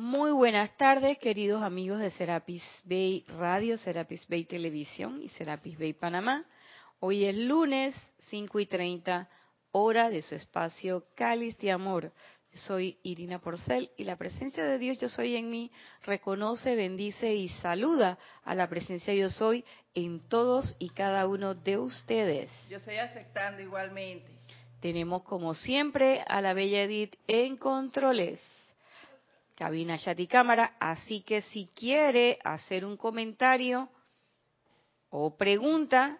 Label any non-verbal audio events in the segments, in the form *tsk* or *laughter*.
Muy buenas tardes, queridos amigos de Serapis Bay Radio, Serapis Bay Televisión y Serapis Bay Panamá. Hoy es lunes 5 y 30, hora de su espacio Cáliz de Amor. Soy Irina Porcel y la presencia de Dios Yo Soy en mí reconoce, bendice y saluda a la presencia Yo Soy en todos y cada uno de ustedes. Yo estoy aceptando igualmente. Tenemos como siempre a la bella Edith en controles cabina, chat y cámara. Así que si quiere hacer un comentario o pregunta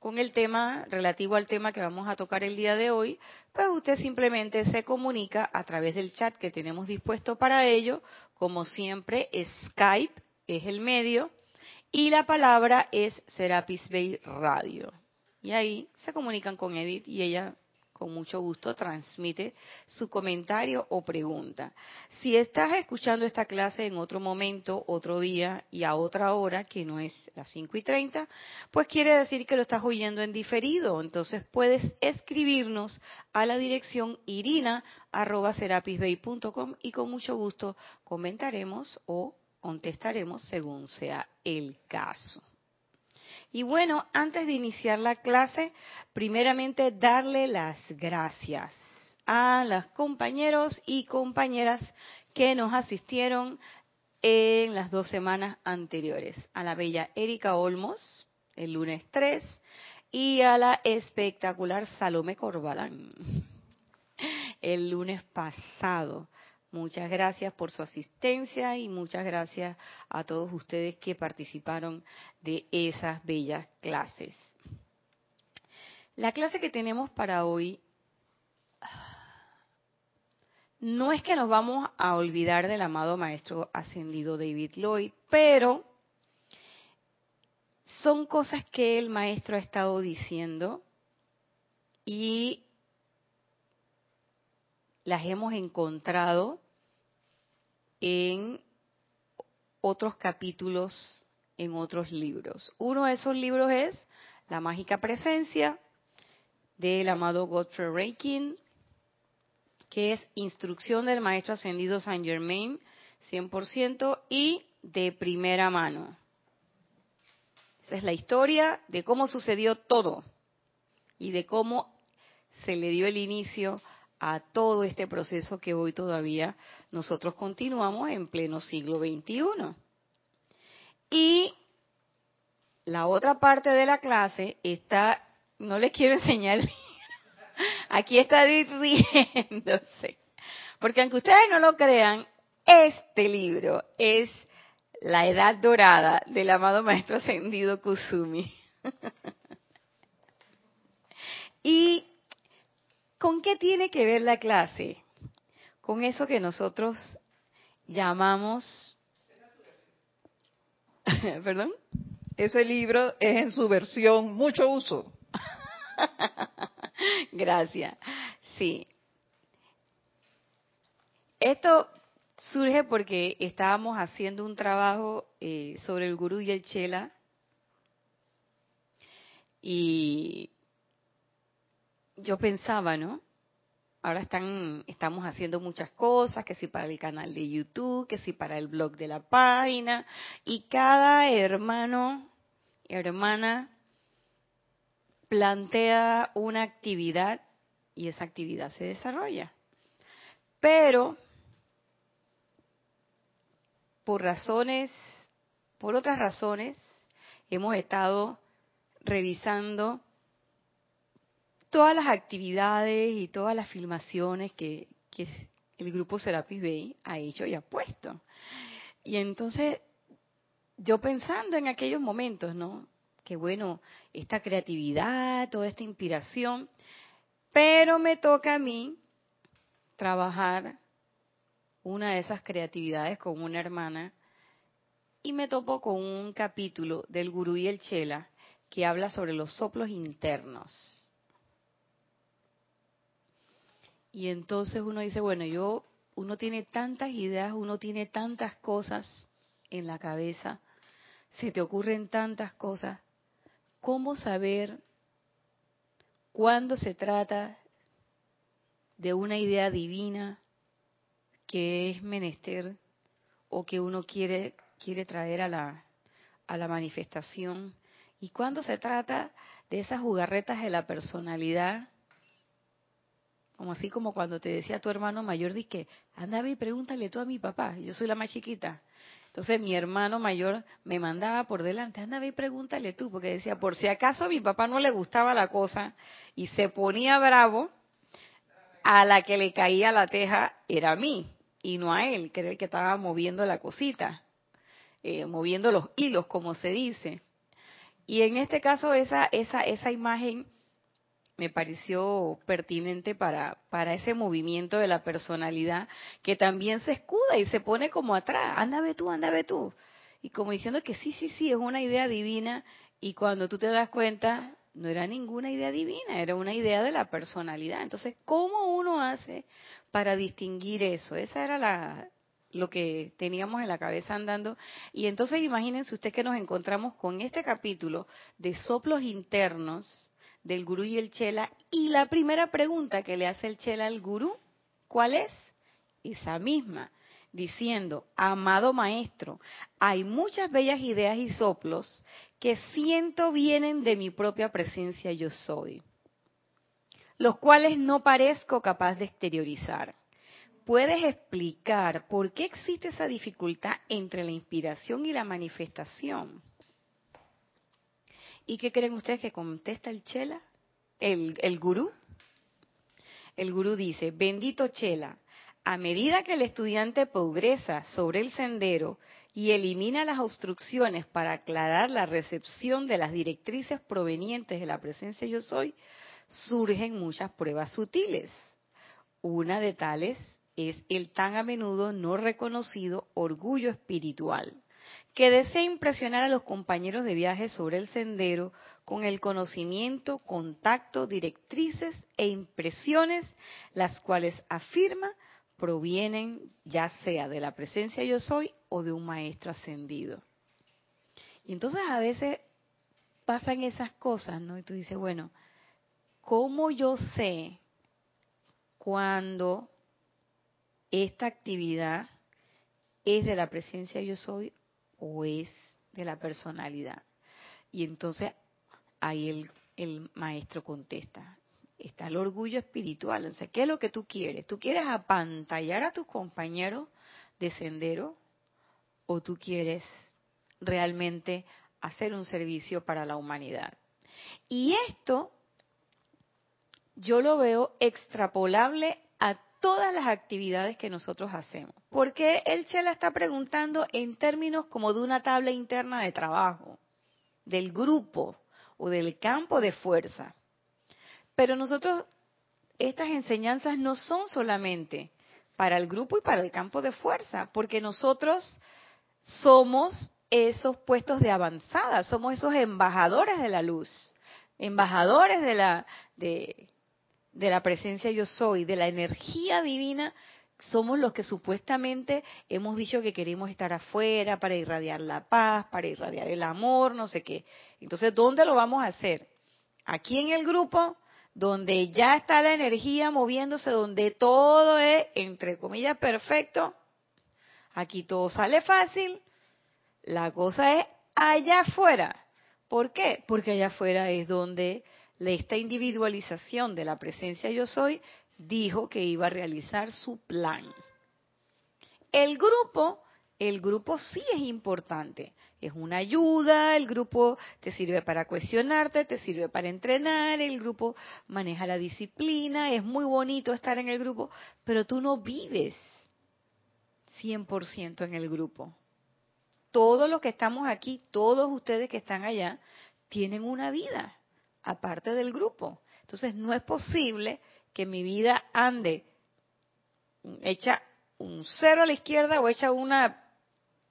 con el tema relativo al tema que vamos a tocar el día de hoy, pues usted simplemente se comunica a través del chat que tenemos dispuesto para ello. Como siempre, Skype es el medio y la palabra es Serapis Bay Radio. Y ahí se comunican con Edith y ella con mucho gusto transmite su comentario o pregunta. Si estás escuchando esta clase en otro momento, otro día y a otra hora, que no es las 5 y 30, pues quiere decir que lo estás oyendo en diferido. Entonces puedes escribirnos a la dirección irina.serapisbay.com y con mucho gusto comentaremos o contestaremos según sea el caso. Y bueno, antes de iniciar la clase, primeramente darle las gracias a los compañeros y compañeras que nos asistieron en las dos semanas anteriores. A la bella Erika Olmos, el lunes 3, y a la espectacular Salome Corbalán, el lunes pasado. Muchas gracias por su asistencia y muchas gracias a todos ustedes que participaron de esas bellas clases. La clase que tenemos para hoy no es que nos vamos a olvidar del amado maestro ascendido David Lloyd, pero son cosas que el maestro ha estado diciendo y las hemos encontrado en otros capítulos, en otros libros. Uno de esos libros es La mágica presencia del amado Godfrey Reikin, que es Instrucción del Maestro Ascendido Saint Germain, 100% y de primera mano. Esa es la historia de cómo sucedió todo y de cómo se le dio el inicio a todo este proceso que hoy todavía nosotros continuamos en pleno siglo XXI. Y la otra parte de la clase está, no les quiero enseñar, *laughs* aquí está riéndose, porque aunque ustedes no lo crean, este libro es La Edad Dorada del amado Maestro Ascendido Kusumi. *laughs* y ¿Con qué tiene que ver la clase? Con eso que nosotros llamamos... *laughs* ¿Perdón? Ese libro es en su versión mucho uso. *laughs* Gracias. Sí. Esto surge porque estábamos haciendo un trabajo eh, sobre el gurú y el chela y yo pensaba, ¿no? Ahora están, estamos haciendo muchas cosas, que si para el canal de YouTube, que si para el blog de la página, y cada hermano, hermana, plantea una actividad y esa actividad se desarrolla. Pero, por razones, por otras razones, hemos estado revisando todas las actividades y todas las filmaciones que, el grupo Serapis Bay ha hecho y ha puesto. Y entonces, yo pensando en aquellos momentos, ¿no? Que bueno, esta creatividad, toda esta inspiración, pero me toca a mí trabajar una de esas creatividades con una hermana y me topo con un capítulo del Gurú y el Chela que habla sobre los soplos internos. Y entonces uno dice, bueno, yo, uno tiene tantas ideas, uno tiene tantas cosas en la cabeza, se te ocurren tantas cosas, ¿cómo saber cuándo se trata de una idea divina que es menester o que uno quiere quiere traer a la a la manifestación. Y cuando se trata de esas jugarretas de la personalidad, como así como cuando te decía tu hermano mayor, di que, anda y pregúntale tú a mi papá, yo soy la más chiquita. Entonces mi hermano mayor me mandaba por delante, anda y pregúntale tú, porque decía, por si acaso a mi papá no le gustaba la cosa y se ponía bravo, a la que le caía la teja era a mí y no a él, que era el que estaba moviendo la cosita, eh, moviendo los hilos, como se dice. Y en este caso esa, esa, esa imagen me pareció pertinente para, para ese movimiento de la personalidad que también se escuda y se pone como atrás, anda ve tú, anda ve tú. Y como diciendo que sí, sí, sí, es una idea divina y cuando tú te das cuenta, no era ninguna idea divina, era una idea de la personalidad. Entonces, ¿cómo uno hace para distinguir eso? Esa era la, lo que teníamos en la cabeza andando. Y entonces imagínense usted que nos encontramos con este capítulo de soplos internos del gurú y el chela. Y la primera pregunta que le hace el chela al gurú, ¿cuál es? Esa misma, diciendo, amado maestro, hay muchas bellas ideas y soplos que siento vienen de mi propia presencia yo soy, los cuales no parezco capaz de exteriorizar. ¿Puedes explicar por qué existe esa dificultad entre la inspiración y la manifestación? ¿Y qué creen ustedes que contesta el Chela? El, el gurú. El gurú dice, bendito Chela, a medida que el estudiante progresa sobre el sendero y elimina las obstrucciones para aclarar la recepción de las directrices provenientes de la presencia yo soy, surgen muchas pruebas sutiles. Una de tales es el tan a menudo no reconocido orgullo espiritual, que desea impresionar a los compañeros de viaje sobre el sendero con el conocimiento, contacto, directrices e impresiones, las cuales afirma provienen ya sea de la presencia yo soy o de un maestro ascendido. Y entonces a veces pasan esas cosas, ¿no? Y tú dices, bueno, ¿cómo yo sé cuando esta actividad es de la presencia yo soy o es de la personalidad. Y entonces ahí el, el maestro contesta, está el orgullo espiritual. O sea, ¿qué es lo que tú quieres? ¿Tú quieres apantallar a tus compañeros de sendero o tú quieres realmente hacer un servicio para la humanidad? Y esto yo lo veo extrapolable todas las actividades que nosotros hacemos. Porque el Chela está preguntando en términos como de una tabla interna de trabajo, del grupo o del campo de fuerza. Pero nosotros, estas enseñanzas no son solamente para el grupo y para el campo de fuerza, porque nosotros somos esos puestos de avanzada, somos esos embajadores de la luz, embajadores de la de, de la presencia yo soy, de la energía divina, somos los que supuestamente hemos dicho que queremos estar afuera para irradiar la paz, para irradiar el amor, no sé qué. Entonces, ¿dónde lo vamos a hacer? Aquí en el grupo, donde ya está la energía moviéndose, donde todo es, entre comillas, perfecto. Aquí todo sale fácil. La cosa es allá afuera. ¿Por qué? Porque allá afuera es donde esta individualización de la presencia yo soy dijo que iba a realizar su plan. El grupo, el grupo sí es importante. Es una ayuda, el grupo te sirve para cuestionarte, te sirve para entrenar, el grupo maneja la disciplina, es muy bonito estar en el grupo, pero tú no vives 100% en el grupo. Todos los que estamos aquí, todos ustedes que están allá, tienen una vida aparte del grupo. Entonces no es posible que mi vida ande hecha un cero a la izquierda o hecha una,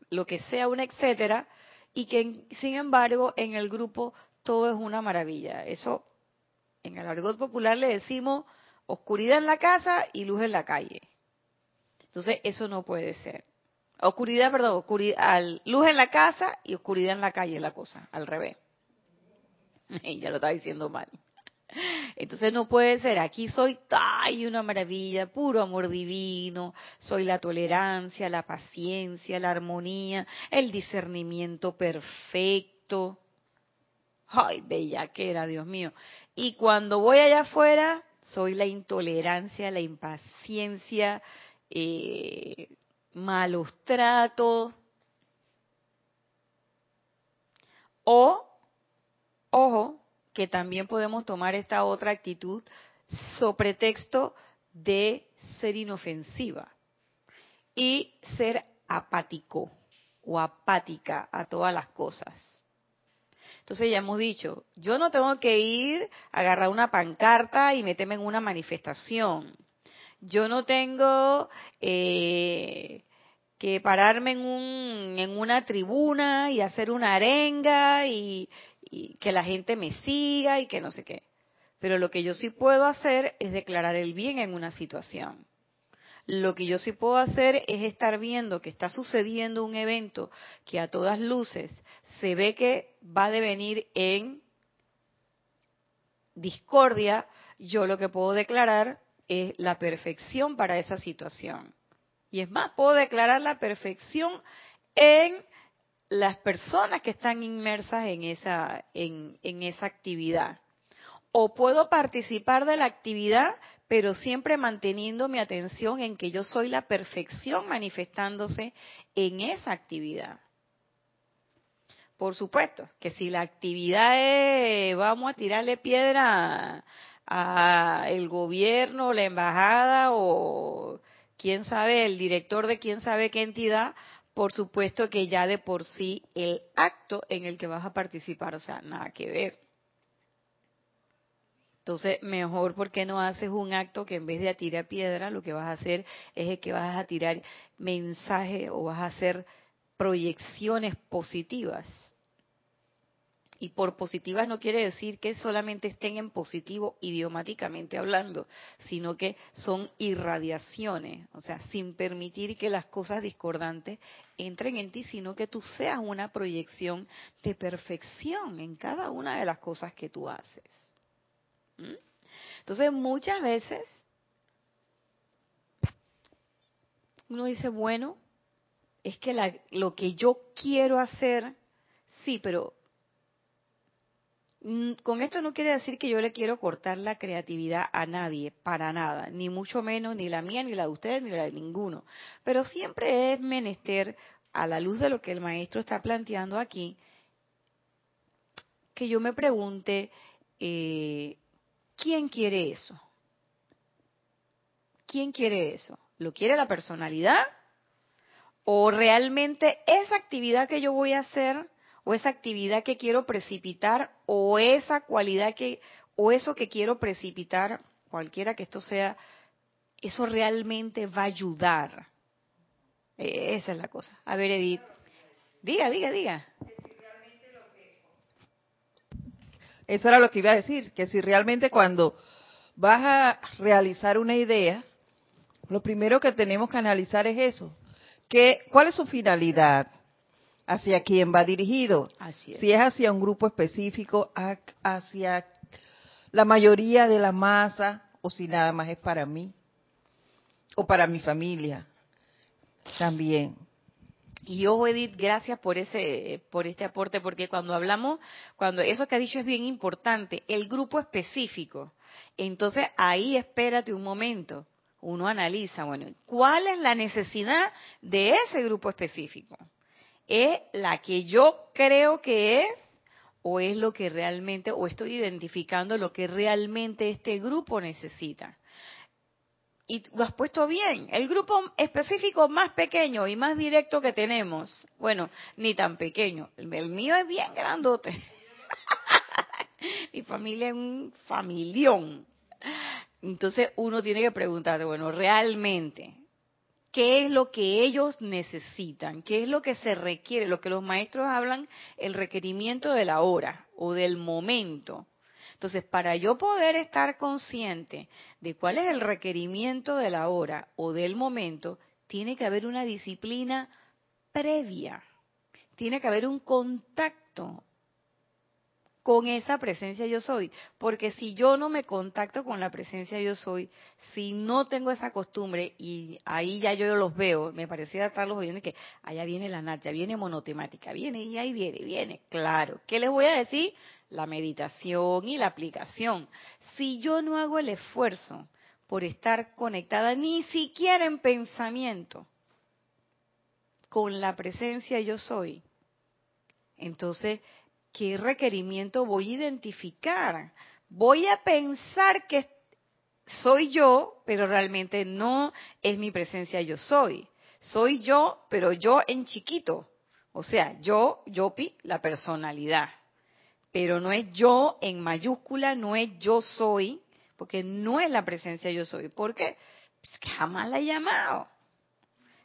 lo que sea, una etcétera, y que sin embargo en el grupo todo es una maravilla. Eso en el argot popular le decimos oscuridad en la casa y luz en la calle. Entonces eso no puede ser. Oscuridad, perdón, oscuridad, luz en la casa y oscuridad en la calle la cosa, al revés. *laughs* ya lo estaba diciendo mal. Entonces no puede ser, aquí soy ay, una maravilla, puro amor divino, soy la tolerancia, la paciencia, la armonía, el discernimiento perfecto. Ay, bella que era, Dios mío. Y cuando voy allá afuera, soy la intolerancia, la impaciencia, eh, malos tratos. O, ojo, que también podemos tomar esta otra actitud so pretexto de ser inofensiva y ser apático o apática a todas las cosas. Entonces ya hemos dicho, yo no tengo que ir a agarrar una pancarta y meterme en una manifestación. Yo no tengo eh, que pararme en, un, en una tribuna y hacer una arenga y, y que la gente me siga y que no sé qué. Pero lo que yo sí puedo hacer es declarar el bien en una situación. Lo que yo sí puedo hacer es estar viendo que está sucediendo un evento que a todas luces se ve que va a devenir en discordia. Yo lo que puedo declarar es la perfección para esa situación. Y es más, puedo declarar la perfección en las personas que están inmersas en esa, en, esa actividad. O puedo participar de la actividad, pero siempre manteniendo mi atención en que yo soy la perfección manifestándose en esa actividad. Por supuesto, que si la actividad es vamos a tirarle piedra a el gobierno, la embajada o quién sabe, el director de quién sabe qué entidad, por supuesto que ya de por sí el acto en el que vas a participar, o sea, nada que ver. Entonces, mejor porque no haces un acto que en vez de tirar piedra, lo que vas a hacer es que vas a tirar mensaje o vas a hacer proyecciones positivas y por positivas no quiere decir que solamente estén en positivo idiomáticamente hablando, sino que son irradiaciones, o sea, sin permitir que las cosas discordantes entren en ti, sino que tú seas una proyección de perfección en cada una de las cosas que tú haces. ¿Mm? Entonces, muchas veces uno dice, bueno, es que lo que yo quiero hacer, sí, pero con esto no quiere decir que yo le quiero cortar la creatividad a nadie, para nada, ni mucho menos, ni la mía, ni la de ustedes, ni la de ninguno. Pero siempre es menester, a la luz de lo que el maestro está planteando aquí, que yo me pregunte, eh, ¿quién quiere eso? ¿Quién quiere eso? ¿Lo quiere la personalidad? ¿O realmente esa actividad que yo voy a hacer o esa actividad que quiero precipitar o esa cualidad que o eso que quiero precipitar, cualquiera que esto sea, eso realmente va a ayudar. E, esa es la cosa. A ver, Edith. Diga, diga, diga. Eso era lo que iba a decir, que si realmente cuando vas a realizar una idea, lo primero que tenemos que analizar es eso. Que, ¿Cuál es su finalidad? Hacia quién va dirigido. Si es hacia un grupo específico, hacia la mayoría de la masa, o si nada más es para mí, o para mi familia también. Y yo, Edith, gracias por ese, por este aporte, porque cuando hablamos, cuando eso que ha dicho es bien importante, el grupo específico. Entonces ahí espérate un momento, uno analiza, bueno, ¿cuál es la necesidad de ese grupo específico? ¿Es la que yo creo que es o es lo que realmente, o estoy identificando lo que realmente este grupo necesita? y lo has puesto bien. El grupo específico más pequeño y más directo que tenemos, bueno, ni tan pequeño, el, mío es bien grandote. *laughs* Mi familia es un familión. Entonces uno tiene que preguntar, bueno, realmente, qué es lo que ellos necesitan, qué es lo que se requiere, lo que los maestros hablan, el requerimiento de la hora o del momento. Entonces, para yo poder estar consciente de cuál es el requerimiento de la hora o del momento, tiene que haber una disciplina previa, tiene que haber un contacto con esa presencia yo soy. Porque si yo no me contacto con la presencia yo soy, si no tengo esa costumbre, y ahí ya yo los veo, me parecía estarlos oyendo que allá viene la Nat, viene monotemática, viene y ahí viene, viene, claro. ¿Qué les voy a decir? La meditación y la aplicación. Si yo no hago el esfuerzo por estar conectada ni siquiera en pensamiento con la presencia yo soy, entonces ¿qué requerimiento voy a identificar? Voy a pensar que soy yo, pero realmente no es mi presencia yo soy. Soy yo, pero yo en chiquito. O sea, yo, Yopi, la personalidad. Pero no es yo en mayúscula, no es yo soy, porque no es la presencia yo soy. ¿Por qué? Pues que jamás la he llamado.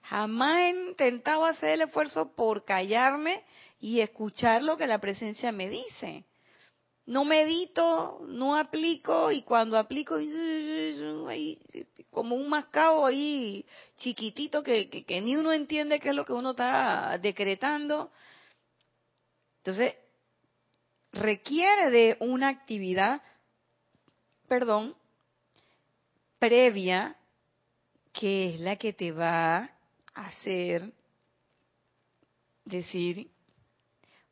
Jamás he intentado hacer el esfuerzo por callarme y escuchar lo que la presencia me dice. No medito, no aplico y cuando aplico como un mascabo ahí chiquitito que, que, ni uno entiende qué es lo que uno está decretando. Entonces, requiere de una actividad, perdón, previa, que es la que te va a hacer decir,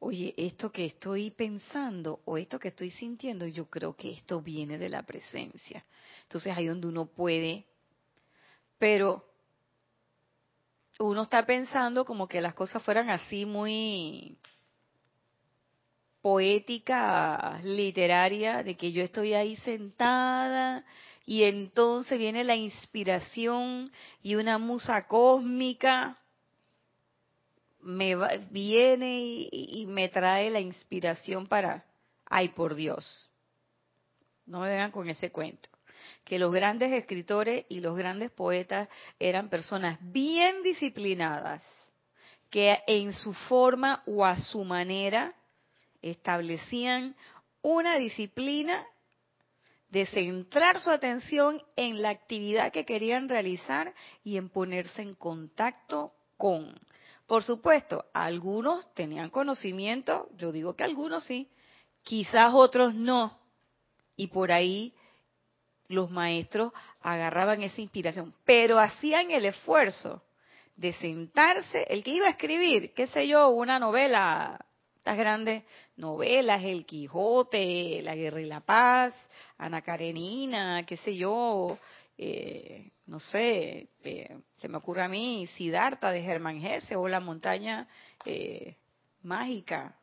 oye, esto que estoy pensando o esto que estoy sintiendo, yo creo que esto viene de la presencia. Entonces ahí donde uno puede, pero uno está pensando como que las cosas fueran así muy poética, literaria, de que yo estoy ahí sentada y entonces viene la inspiración y una musa cósmica me viene y, me trae la inspiración para, ay por Dios, no me vengan con ese cuento, que los grandes escritores y los grandes poetas eran personas bien disciplinadas, que en su forma o a su manera establecían una disciplina de centrar su atención en la actividad que querían realizar y en ponerse en contacto con. Por supuesto, algunos tenían conocimiento, yo digo que algunos sí, quizás otros no. Y por ahí los maestros agarraban esa inspiración, pero hacían el esfuerzo de sentarse, el que iba a escribir, qué sé yo, una novela, estas grandes novelas, El Quijote, La Guerra y la Paz, Ana Karenina, qué sé yo, eh, no sé, eh, se me ocurre a mí Siddhartha de Germán Gese o La montaña eh, mágica.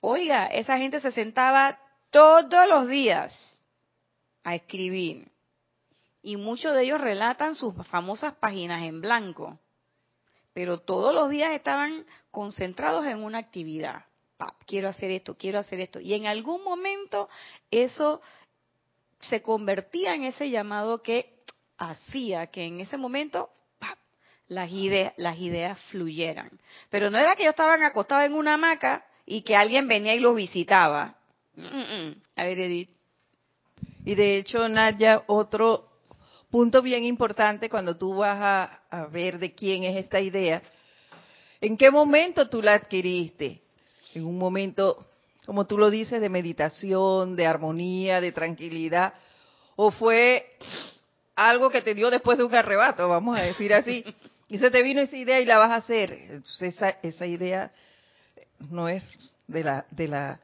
Oiga, esa gente se sentaba todos los días a escribir y muchos de ellos relatan sus famosas páginas en blanco, pero todos los días estaban concentrados en una actividad. quiero hacer esto, quiero hacer esto. Y en algún momento eso se convertía en ese llamado que hacía que en ese momento las, ideas, las ideas fluyeran. Pero no era que ellos estaban acostados en una hamaca y que alguien venía y los visitaba. A ver, Edith. Y de hecho, Nadia, otro punto bien importante cuando tú vas a, a ver de quién es esta idea, ¿en qué momento tú la adquiriste? En un momento como tú lo dices, de meditación, de armonía, de tranquilidad, o fue algo que te dio después de un arrebato, vamos a decir así, *laughs* y se te vino esa idea y la vas a hacer. esa, esa idea no es de la de la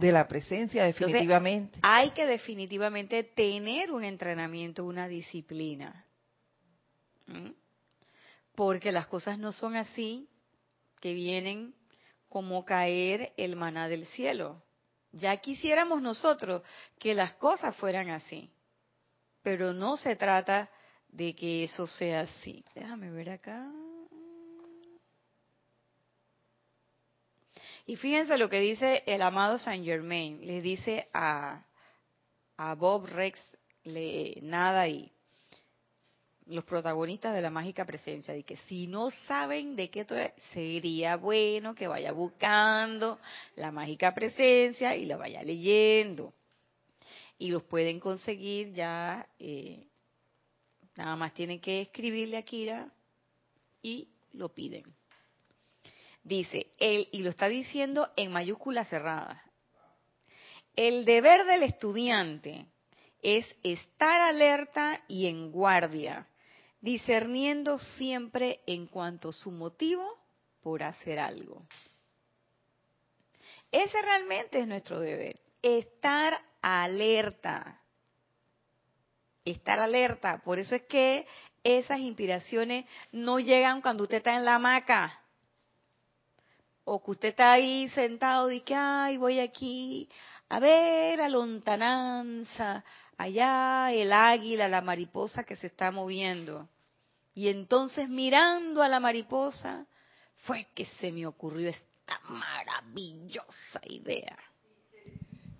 de la presencia definitivamente. hay que definitivamente tener un entrenamiento, una disciplina. Porque las cosas no son así que vienen como caer el maná del cielo. Ya quisiéramos nosotros que las cosas fueran así, pero no se trata de que eso sea así. Déjame ver acá. Y fíjense lo que dice el amado Saint Germain. Le dice a, a Bob Rex, le, nada y los protagonistas de la mágica presencia, de que si no saben de qué sería bueno que vaya buscando la mágica presencia y la vaya leyendo. Y los pueden conseguir ya, eh, nada más tienen que escribirle a Kira y lo piden. Dice, él, y lo está diciendo en mayúscula cerrada, el deber del estudiante es estar alerta y en guardia, discerniendo siempre en cuanto a su motivo por hacer algo. Ese realmente es nuestro deber, estar alerta. Estar alerta. Por eso es que esas inspiraciones no llegan cuando usted está en la hamaca. O que usted está ahí sentado y que, ay, voy aquí a ver a lontananza, allá el águila, la mariposa que se está moviendo. Y entonces mirando a la mariposa, fue que se me ocurrió esta maravillosa idea.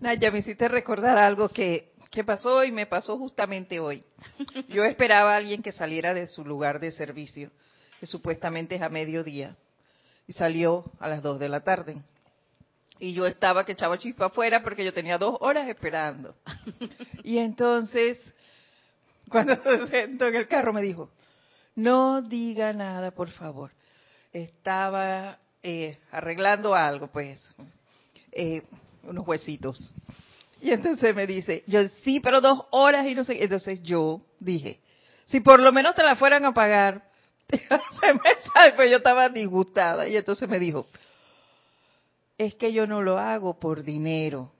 Naya, me hiciste recordar algo que, que pasó y me pasó justamente hoy. *laughs* Yo esperaba a alguien que saliera de su lugar de servicio, que supuestamente es a mediodía, y salió a las dos de la tarde. Y yo estaba que echaba chispa afuera porque yo tenía dos horas esperando. *laughs* y entonces, cuando *laughs* se sentó en el carro, me dijo, no diga nada, por favor. Estaba eh, arreglando algo, pues, eh, unos huesitos. Y entonces me dice, yo sí, pero dos horas y no sé. Entonces yo dije, si por lo menos te la fueran a pagar, *laughs* se me pues yo estaba disgustada. Y entonces me dijo, es que yo no lo hago por dinero.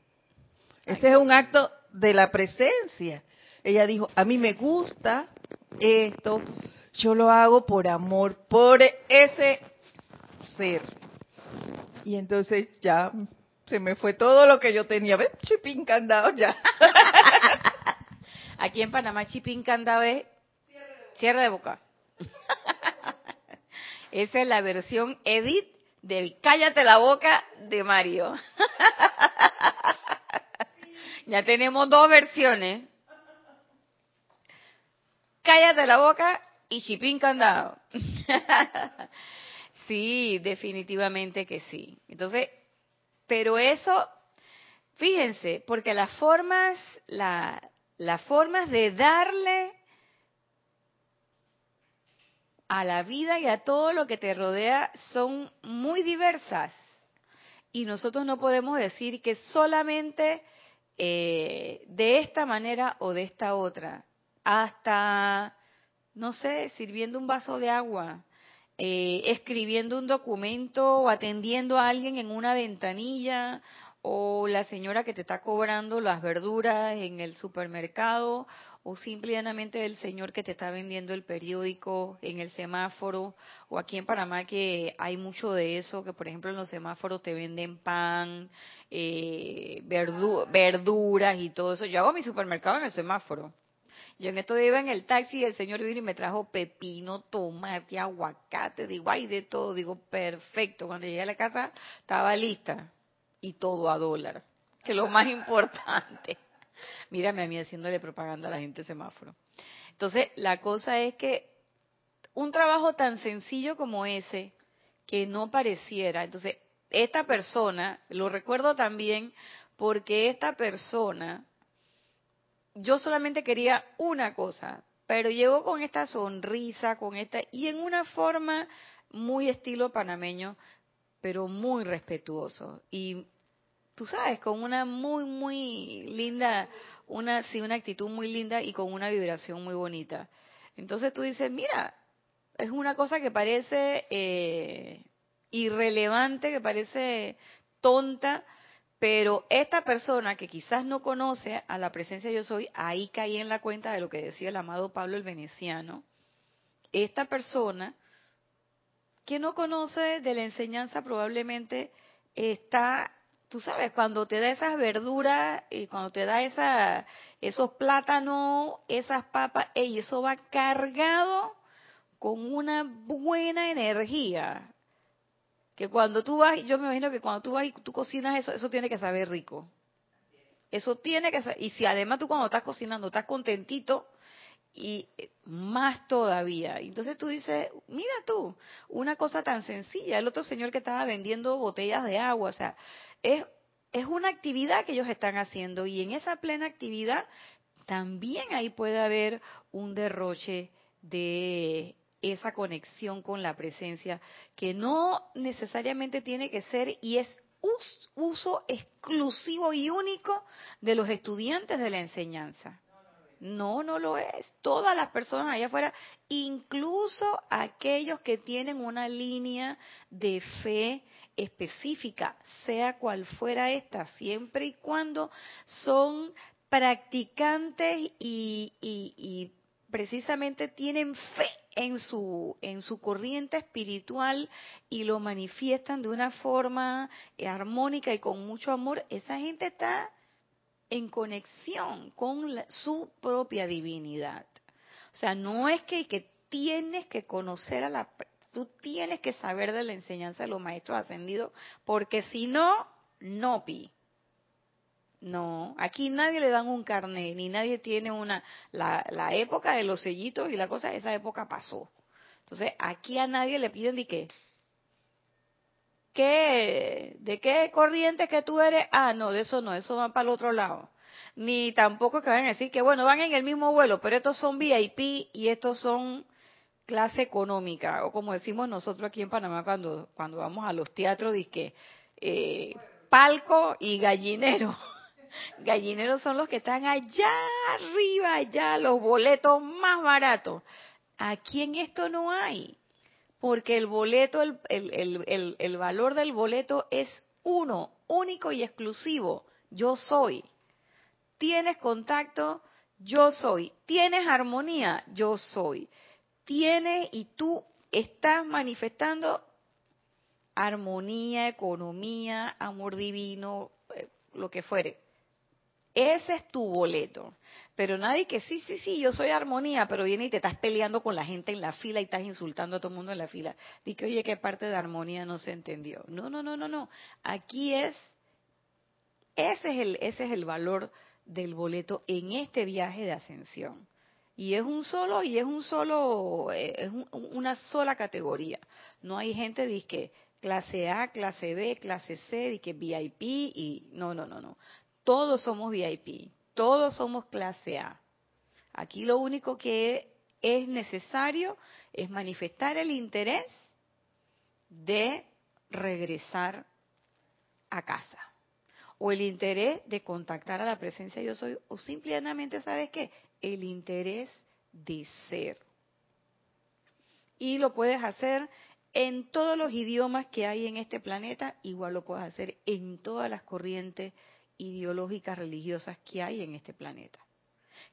Ese es un acto de la presencia. Ella dijo, a mí me gusta esto, yo lo hago por amor, por ese ser. Y entonces ya se me fue todo lo que yo tenía. ¿Ves? Chipín candado ya. *laughs* Aquí en Panamá, chipín candado es cierre de boca. *laughs* Esa es la versión edit del cállate la boca de Mario. *laughs* ya tenemos dos versiones. Cállate la boca y chipín candado. *laughs* sí, definitivamente que sí. Entonces, pero eso, fíjense, porque las formas, la, las formas de darle a la vida y a todo lo que te rodea son muy diversas. Y nosotros no podemos decir que solamente eh, de esta manera o de esta otra. Hasta, no sé, sirviendo un vaso de agua, eh, escribiendo un documento o atendiendo a alguien en una ventanilla o la señora que te está cobrando las verduras en el supermercado o simplemente el señor que te está vendiendo el periódico en el semáforo, o aquí en Panamá que hay mucho de eso, que por ejemplo en los semáforos te venden pan, eh, verduras y todo eso. Yo hago mi supermercado en el semáforo. Yo en esto iba en el taxi y el señor vino y me trajo pepino, tomate, aguacate, digo, ay, de todo. Digo, perfecto. Cuando llegué a la casa estaba lista y todo a dólar, que es lo más *laughs* importante. Mírame a mí haciéndole propaganda a la gente semáforo. Entonces, la cosa es que un trabajo tan sencillo como ese, que no pareciera, entonces, esta persona, lo recuerdo también porque esta persona, yo solamente quería una cosa, pero llegó con esta sonrisa, con esta, y en una forma muy estilo panameño, pero muy respetuoso. Y tú sabes, con una muy, muy linda, una, sí, una actitud muy linda y con una vibración muy bonita. Entonces tú dices, mira, es una cosa que parece eh, irrelevante, que parece tonta, pero esta persona que quizás no conoce a la presencia yo soy, ahí caí en la cuenta de lo que decía el amado Pablo el Veneciano. Esta persona que no conoce de la enseñanza probablemente está tú sabes, cuando te da esas verduras y cuando te da esa, esos plátanos, esas papas, eso va cargado con una buena energía. Que cuando tú vas, yo me imagino que cuando tú vas y tú cocinas eso, eso tiene que saber rico. Eso tiene que saber, y si además tú cuando estás cocinando estás contentito, y más todavía. Entonces tú dices, mira tú, una cosa tan sencilla, el otro señor que estaba vendiendo botellas de agua, o sea, es, es una actividad que ellos están haciendo y en esa plena actividad también ahí puede haber un derroche de esa conexión con la presencia, que no necesariamente tiene que ser y es uso exclusivo y único de los estudiantes de la enseñanza. No, no lo es. Todas las personas allá afuera, incluso aquellos que tienen una línea de fe específica, sea cual fuera esta, siempre y cuando son practicantes y, y precisamente tienen fe en su, en su corriente espiritual y lo manifiestan de una forma eh, armónica y con mucho amor, esa gente está en conexión con su propia divinidad. O sea, no es que, que tienes que conocer a la... Tú tienes que saber de la enseñanza de los maestros ascendidos, porque si no, no pi. No, aquí nadie le dan un carnet, ni nadie tiene una... La, la época de los sellitos y la cosa, esa época pasó. Entonces, aquí a nadie le piden de qué. ¿Qué? ¿De qué corriente que tú eres? Ah, no, de eso no, eso va para el otro lado. Ni tampoco que vayan a decir que, bueno, van en el mismo vuelo, pero estos son VIP y estos son clase económica, o como decimos nosotros aquí en Panamá cuando, cuando vamos a los teatros, que eh, palco y gallinero. *laughs* Gallineros son los que están allá arriba, allá, los boletos más baratos. Aquí en esto no hay, porque el boleto, el, el, el, valor del boleto es uno, único y exclusivo. Yo soy. ¿Tienes contacto? Yo soy. ¿Tienes armonía? Yo soy. ¿Tienes y tú estás manifestando armonía, economía, amor divino, eh, lo que fuere. Ese es tu boleto. Pero nadie que sí, sí, sí, yo soy armonía, pero viene y te estás peleando con la gente en la fila y estás insultando a todo el mundo en la fila. Dice oye, ¿qué parte de armonía no se entendió? No, no, no, no, no. Aquí es, ese es el, ese es el valor del boleto en este viaje de ascensión. Y es un solo, y es un solo, eh, es una sola categoría. No hay gente que clase A, clase B, clase C, que VIP y no, no, no, no todos somos VIP, todos somos clase A. Aquí lo único que es necesario es manifestar el interés de regresar a casa o el interés de contactar a la presencia yo soy o simplemente sabes qué el interés de ser. Y lo puedes hacer en todos los idiomas que hay en este planeta igual lo puedes hacer en todas las corrientes ideológicas religiosas que hay en este planeta,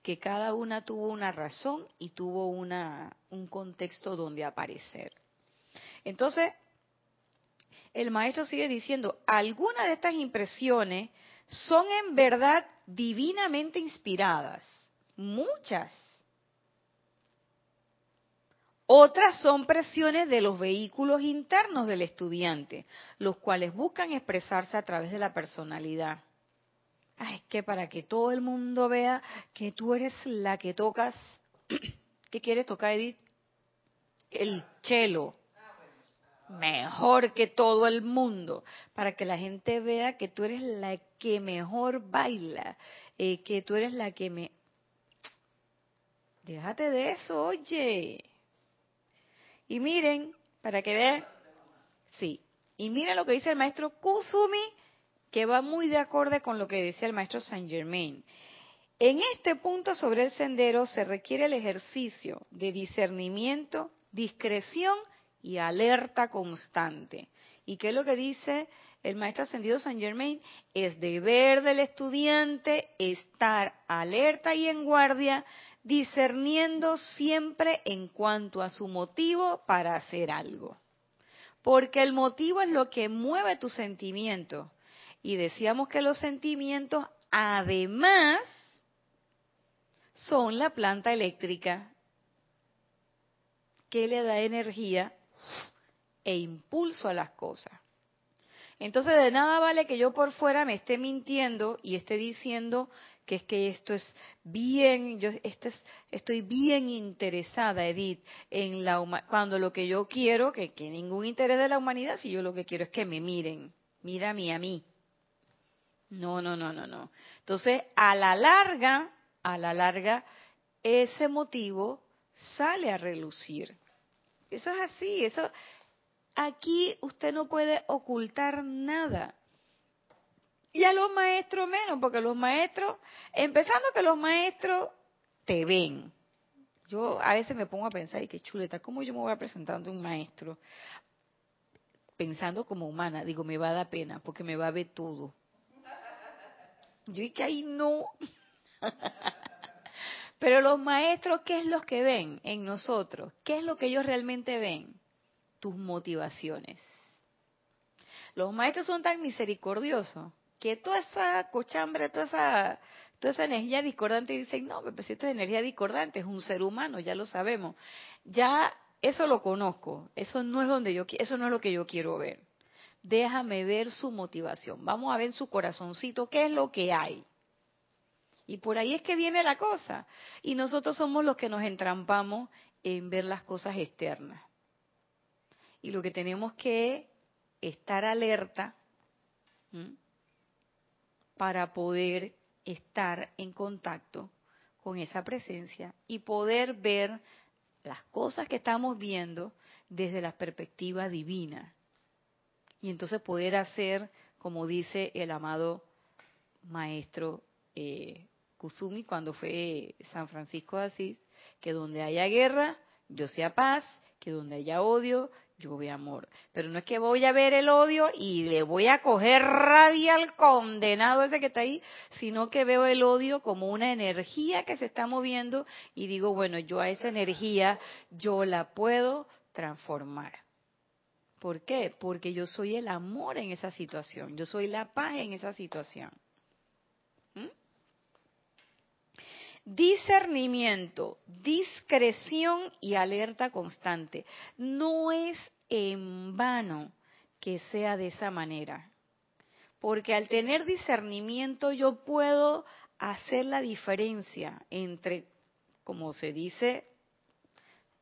que cada una tuvo una razón y tuvo una, un contexto donde aparecer. Entonces, el maestro sigue diciendo, algunas de estas impresiones son en verdad divinamente inspiradas, muchas. Otras son presiones de los vehículos internos del estudiante, los cuales buscan expresarse a través de la personalidad. Ay, es que para que todo el mundo vea que tú eres la que tocas, *clears throat* ¿qué quieres tocar, Edith? El chelo. Mejor que todo el mundo, para que la gente vea que tú eres la que mejor baila, eh, que tú eres la que me... Déjate de eso, oye. Y miren, para que vean, sí, y miren lo que dice el maestro Kusumi que va muy de acorde con lo que decía el maestro Saint Germain. En este punto sobre el sendero se requiere el ejercicio de discernimiento, discreción y alerta constante. ¿Y qué es lo que dice el maestro ascendido Saint Germain? Es deber del estudiante estar alerta y en guardia, discerniendo siempre en cuanto a su motivo para hacer algo. Porque el motivo es lo que mueve tu sentimiento y decíamos que los sentimientos, además, son la planta eléctrica que le da energía e impulso a las cosas. Entonces de nada vale que yo por fuera me esté mintiendo y esté diciendo que es que esto es bien, yo este estoy bien interesada, Edith, en la cuando lo que yo quiero, que, que ningún interés de la humanidad, si yo lo que quiero es que me miren, mírame a mí. No, no, no, no, no. Entonces, a la larga, a la larga, ese motivo sale a relucir. Eso es así, eso aquí usted no puede ocultar nada. Y a los maestros menos, porque los maestros, empezando que los maestros te ven. Yo a veces me pongo a pensar, y qué chuleta, ¿cómo yo me voy a presentar un maestro? Pensando como humana, digo, me va a dar pena, porque me va a ver todo. Yo y que ahí no. *laughs* Pero los maestros, ¿qué es lo que ven en nosotros? ¿Qué es lo que ellos realmente ven? Tus motivaciones. Los maestros son tan misericordiosos que toda esa cochambre, toda esa, toda esa energía discordante, dicen, no, pero si esto es energía discordante, es un ser humano, ya lo sabemos. Ya eso lo conozco, eso no es donde yo eso no es lo que yo quiero ver. Déjame ver su motivación. Vamos a ver su corazoncito, qué es lo que hay. Y por ahí es que viene la cosa. Y nosotros somos los que nos entrampamos en ver las cosas externas. Y lo que tenemos que estar alerta para poder estar en contacto con esa presencia y poder ver las cosas que estamos viendo desde la perspectiva divina. Y entonces poder hacer, como dice el amado maestro eh, Kusumi cuando fue San Francisco de Asís, que donde haya guerra, yo sea paz, que donde haya odio, yo vea amor. Pero no es que voy a ver el odio y le voy a coger rabia al condenado ese que está ahí, sino que veo el odio como una energía que se está moviendo y digo, bueno, yo a esa energía yo la puedo transformar. ¿Por qué? Porque yo soy el amor en esa situación, yo soy la paz en esa situación. Discernimiento, discreción y alerta constante. No es en vano que sea de esa manera. Porque al tener discernimiento yo puedo hacer la diferencia entre, como se dice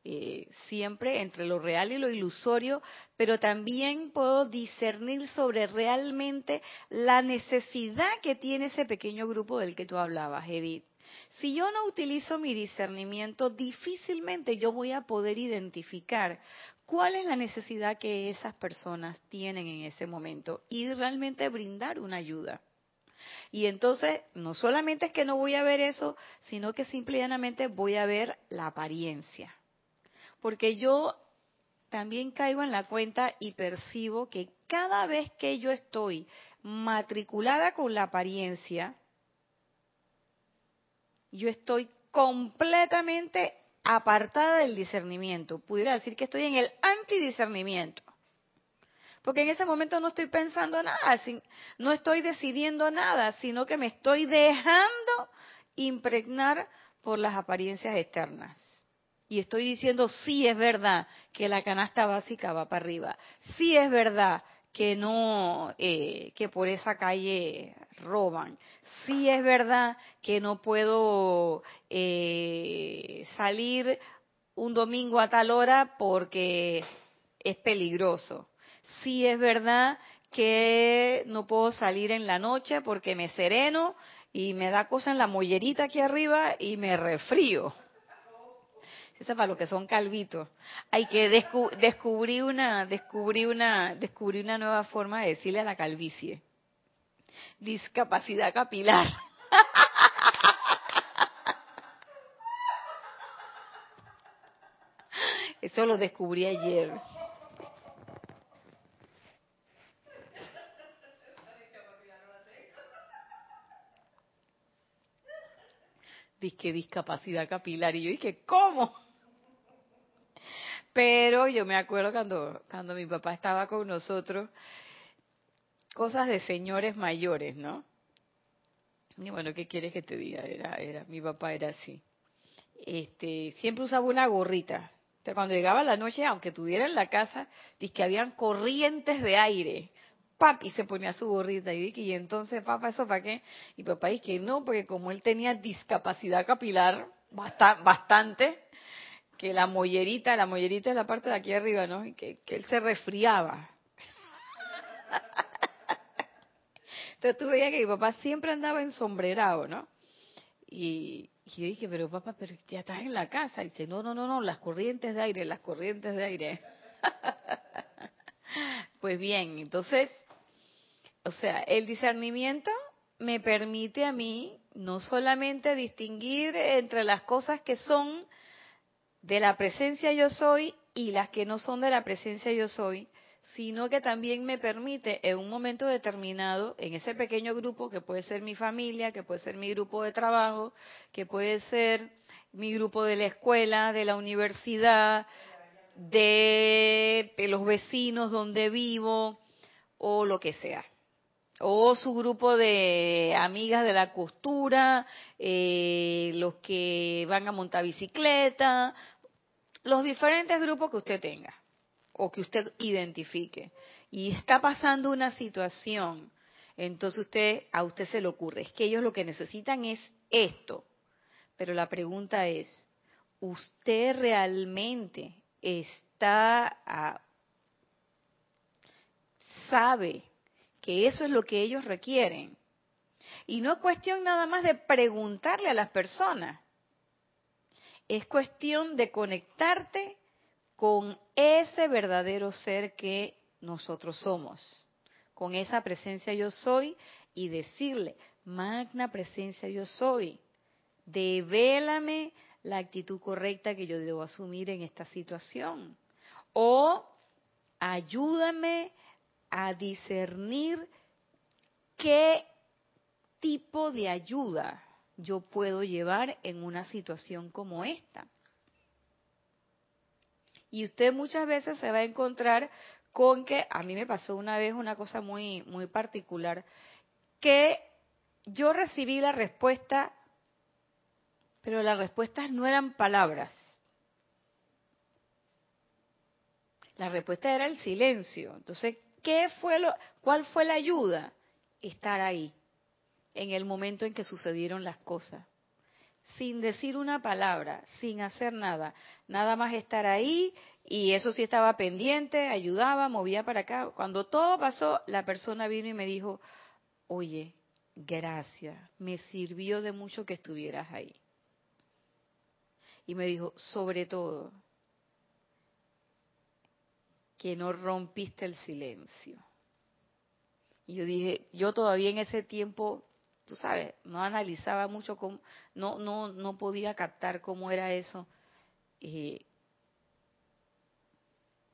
eh, siempre, entre lo real y lo ilusorio, pero también puedo discernir sobre realmente la necesidad que tiene ese pequeño grupo del que tú hablabas, Edith. Si yo no utilizo mi discernimiento, difícilmente yo voy a poder identificar cuál es la necesidad que esas personas tienen en ese momento y realmente brindar una ayuda. Y entonces, no solamente es que no voy a ver eso, sino que simplemente voy a ver la apariencia. Porque yo también caigo en la cuenta y percibo que cada vez que yo estoy matriculada con la apariencia, yo estoy completamente apartada del discernimiento. Pudiera decir que estoy en el antidiscernimiento. Porque en ese momento no estoy pensando nada, no estoy decidiendo nada, sino que me estoy dejando impregnar por las apariencias externas. Y estoy diciendo, sí es verdad que la canasta básica va para arriba, sí es verdad que no, eh, que por esa calle roban. Sí es verdad que no puedo eh, salir un domingo a tal hora porque es peligroso. Sí es verdad que no puedo salir en la noche porque me sereno y me da cosa en la mollerita aquí arriba y me refrío. Eso es para los que son calvitos. Hay que descubrir una, descubrir una, descubrir una nueva forma de decirle a la calvicie. Discapacidad capilar. Eso lo descubrí ayer. Disque discapacidad capilar. Y yo dije, ¿cómo? Pero yo me acuerdo cuando, cuando mi papá estaba con nosotros, cosas de señores mayores, ¿no? Y bueno, ¿qué quieres que te diga? Era, era, mi papá era así. Este, siempre usaba una gorrita. O cuando llegaba la noche, aunque tuviera en la casa, dice que habían corrientes de aire. Papi se ponía su gorrita y dije, y entonces, papá, ¿eso para qué? Y papá dice que no, porque como él tenía discapacidad capilar, bastante, que la mollerita, la mollerita es la parte de aquí arriba, ¿no? Y que, él se resfriaba. *laughs* Entonces tú veías que mi papá siempre andaba ensombrerado, ¿no? Y, yo dije, pero papá, pero ya estás en la casa. Y dice, no, no, no, no, las corrientes de aire, las corrientes de aire. *laughs* pues bien, entonces, o sea, el discernimiento me permite a mí no solamente distinguir entre las cosas que son de la presencia yo soy y las que no son de la presencia yo soy, sino que también me permite en un momento determinado, en ese pequeño grupo que puede ser mi familia, que puede ser mi grupo de trabajo, que puede ser mi grupo de la escuela, de la universidad, de, los vecinos donde vivo o lo que sea. O su grupo de amigas de la costura, eh, los que van a montar bicicleta, los diferentes grupos que usted tenga o que usted identifique y está pasando una situación, entonces usted a usted se le ocurre, es que ellos lo que necesitan es esto. Pero la pregunta es, ¿usted realmente está sabe que eso es lo que ellos requieren? Y no es cuestión nada más de preguntarle a las personas. Es cuestión de conectarte con ese verdadero ser que nosotros somos, con esa presencia yo soy y decirle, magna presencia yo soy, devélame la actitud correcta que yo debo asumir en esta situación. O ayúdame a discernir qué tipo de ayuda yo puedo llevar en una situación como esta. Y usted muchas veces se va a encontrar con que, a mí me pasó una vez una cosa muy, muy particular, que yo recibí la respuesta, pero las respuestas no eran palabras. La respuesta era el silencio. Entonces, ¿qué fue lo, ¿cuál fue la ayuda? Estar ahí, en el momento en que sucedieron las cosas sin decir una palabra, sin hacer nada, nada más estar ahí y eso sí estaba pendiente, ayudaba, movía para acá. Cuando todo pasó, la persona vino y me dijo, oye, gracias, me sirvió de mucho que estuvieras ahí. Y me dijo, sobre todo, que no rompiste el silencio. Y yo dije, yo todavía en ese tiempo tú sabes, no analizaba mucho, cómo, no, no, no podía captar cómo era eso.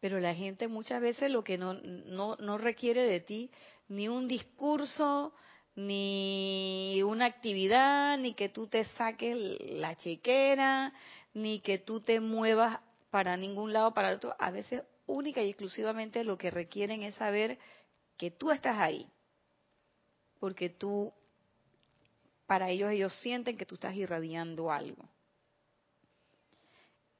pero la gente muchas veces lo que no, no, no requiere de ti ni un discurso, ni una actividad, ni que tú te saques la chequera, ni que tú te muevas para ningún lado, para otro. A veces única y exclusivamente lo que requieren es saber que tú estás ahí, porque tú para ellos ellos sienten que tú estás irradiando algo.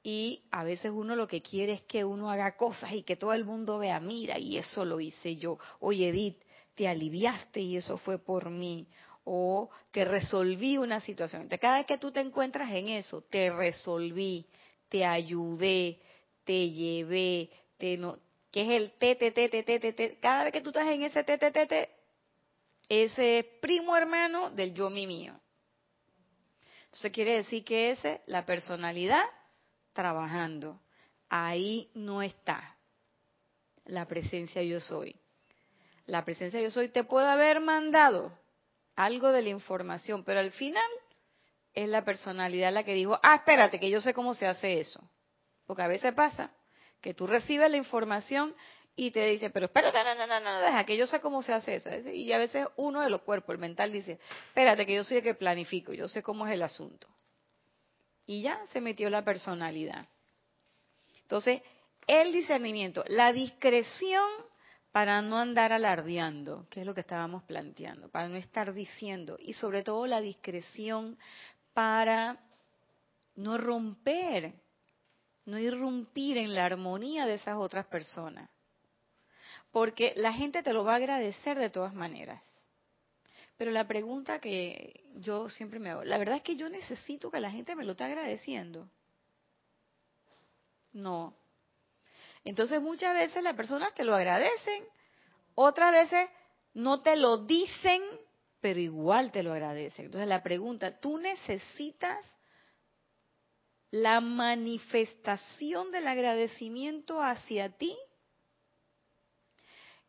Y a veces uno lo que quiere es que uno haga cosas y que todo el mundo vea, mira, y eso lo hice yo. Oye, Edith, te aliviaste y eso fue por mí. O que resolví una situación. cada vez que tú te encuentras en eso, te resolví, te ayudé, te llevé, te no, que es el te, te, te, te, te, te, Cada vez que tú estás en ese te, te, te, ese primo hermano del yo mi mío. Entonces quiere decir que ese, la personalidad, trabajando. Ahí no está la presencia yo soy. La presencia yo soy te puede haber mandado algo de la información, pero al final es la personalidad la que dijo, ah, espérate, que yo sé cómo se hace eso. Porque a veces pasa que tú recibes la información y te dice, pero espérate, no, no, no, deja que yo sé cómo se hace eso. Y a veces uno de los cuerpos, el mental, dice, espérate, que yo soy el que planifico, yo sé cómo es el asunto. Y ya se metió la personalidad. Entonces, el discernimiento, la discreción para no andar alardeando, que es lo que estábamos planteando, para no estar diciendo, y sobre todo la discreción para no romper, no irrumpir en la armonía de esas otras personas porque la gente te lo va a agradecer de todas maneras. Pero la pregunta que yo siempre me hago, la verdad es que yo necesito que la gente me lo esté agradeciendo. No. Entonces muchas veces las personas te lo agradecen, otras veces no te lo dicen, pero igual te lo agradecen. Entonces la pregunta, ¿tú necesitas la manifestación del agradecimiento hacia ti.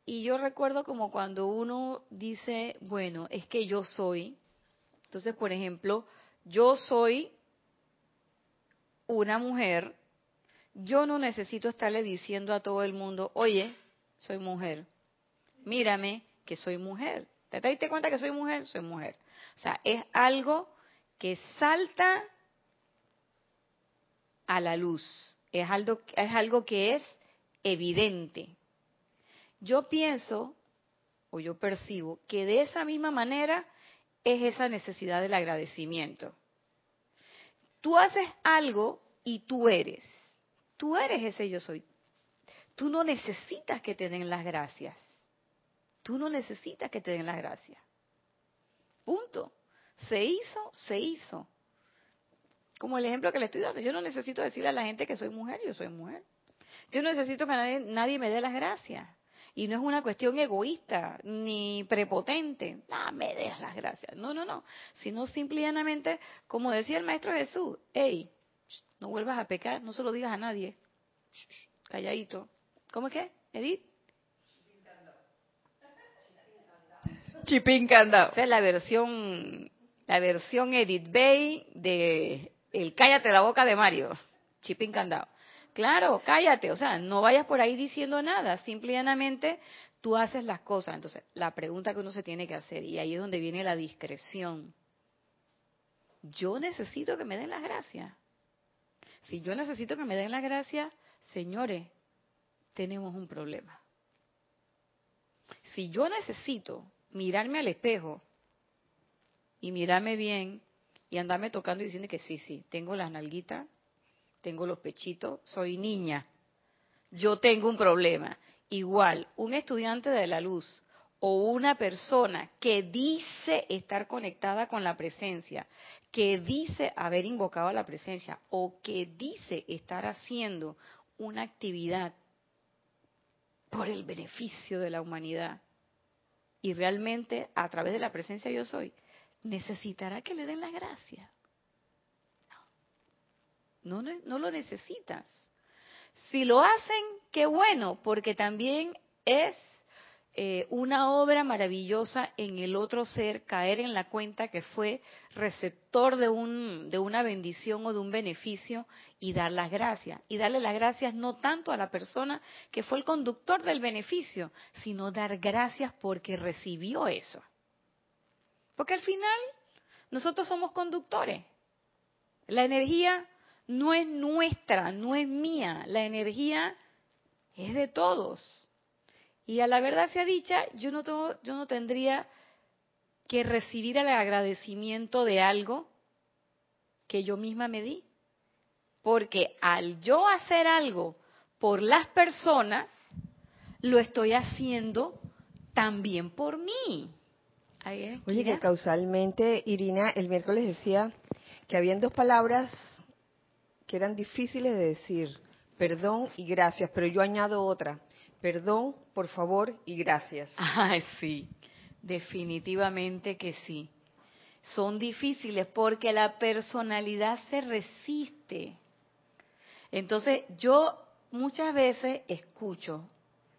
Y yo recuerdo como cuando uno dice, bueno, es que yo soy. Entonces, por ejemplo, yo soy una mujer, yo no necesito estarle diciendo a todo el mundo, oye, soy mujer, mírame que soy mujer. ¿Te diste cuenta que soy mujer? Soy mujer. O sea, es algo que salta a la luz, es algo, es algo que es evidente. Yo pienso, o yo percibo, que de esa misma manera es esa necesidad del agradecimiento. Tú haces algo y tú eres. Tú eres ese yo soy. Tú no necesitas que te den las gracias. Tú no necesitas que te den las gracias. Punto. Se hizo, se hizo. Como el ejemplo que le estoy dando. Yo no necesito decirle a la gente que soy mujer, yo soy mujer. Yo no necesito que nadie, nadie me dé las gracias. Y no es una cuestión egoísta ni prepotente. Ah, me des las gracias. No, no, no. Sino simplemente, como decía el Maestro Jesús, hey, no vuelvas a pecar, no se lo digas a nadie. Calladito. ¿Cómo es que, Edith? Chipín candado. Esa es la versión, la versión Edith Bay de el cállate la boca de Mario. Chipín candado. Claro, cállate, o sea, no vayas por ahí diciendo nada, simplemente tú haces las cosas. Entonces, la pregunta que uno se tiene que hacer, y ahí es donde viene la discreción. Yo necesito que me den las gracias. Si yo necesito que me den las gracias, señores, tenemos un problema. Si yo necesito mirarme al espejo y mirarme bien y andarme tocando y diciendo que sí, sí, tengo las nalguitas, tengo los pechitos, soy niña, yo tengo un problema. Igual, un estudiante de la luz o una persona que dice estar conectada con la presencia, que dice haber invocado a la presencia o que dice estar haciendo una actividad por el beneficio de la humanidad y realmente a través de la presencia yo soy, necesitará que le den la gracia. No, no, lo necesitas. Si lo hacen, qué bueno, porque también es eh, una obra maravillosa en el otro ser, caer en la cuenta que fue receptor de, un, de una bendición o de un beneficio y dar las gracias. Y darle las gracias no tanto a la persona que fue el conductor del beneficio, sino dar gracias porque recibió eso. Porque al final nosotros somos conductores. La energía no es nuestra, no es mía, la energía es de todos. Y a la verdad sea dicha, yo no, tengo, yo no tendría que recibir el agradecimiento de algo que yo misma me di. Porque al yo hacer algo por las personas, lo estoy haciendo también por mí. Oye, que causalmente, Irina, el miércoles decía que habían dos palabras que eran difíciles de decir, perdón y gracias, pero yo añado otra, perdón, por favor y gracias. *laughs* Ay, sí, definitivamente que sí. Son difíciles porque la personalidad se resiste. Entonces, yo muchas veces escucho,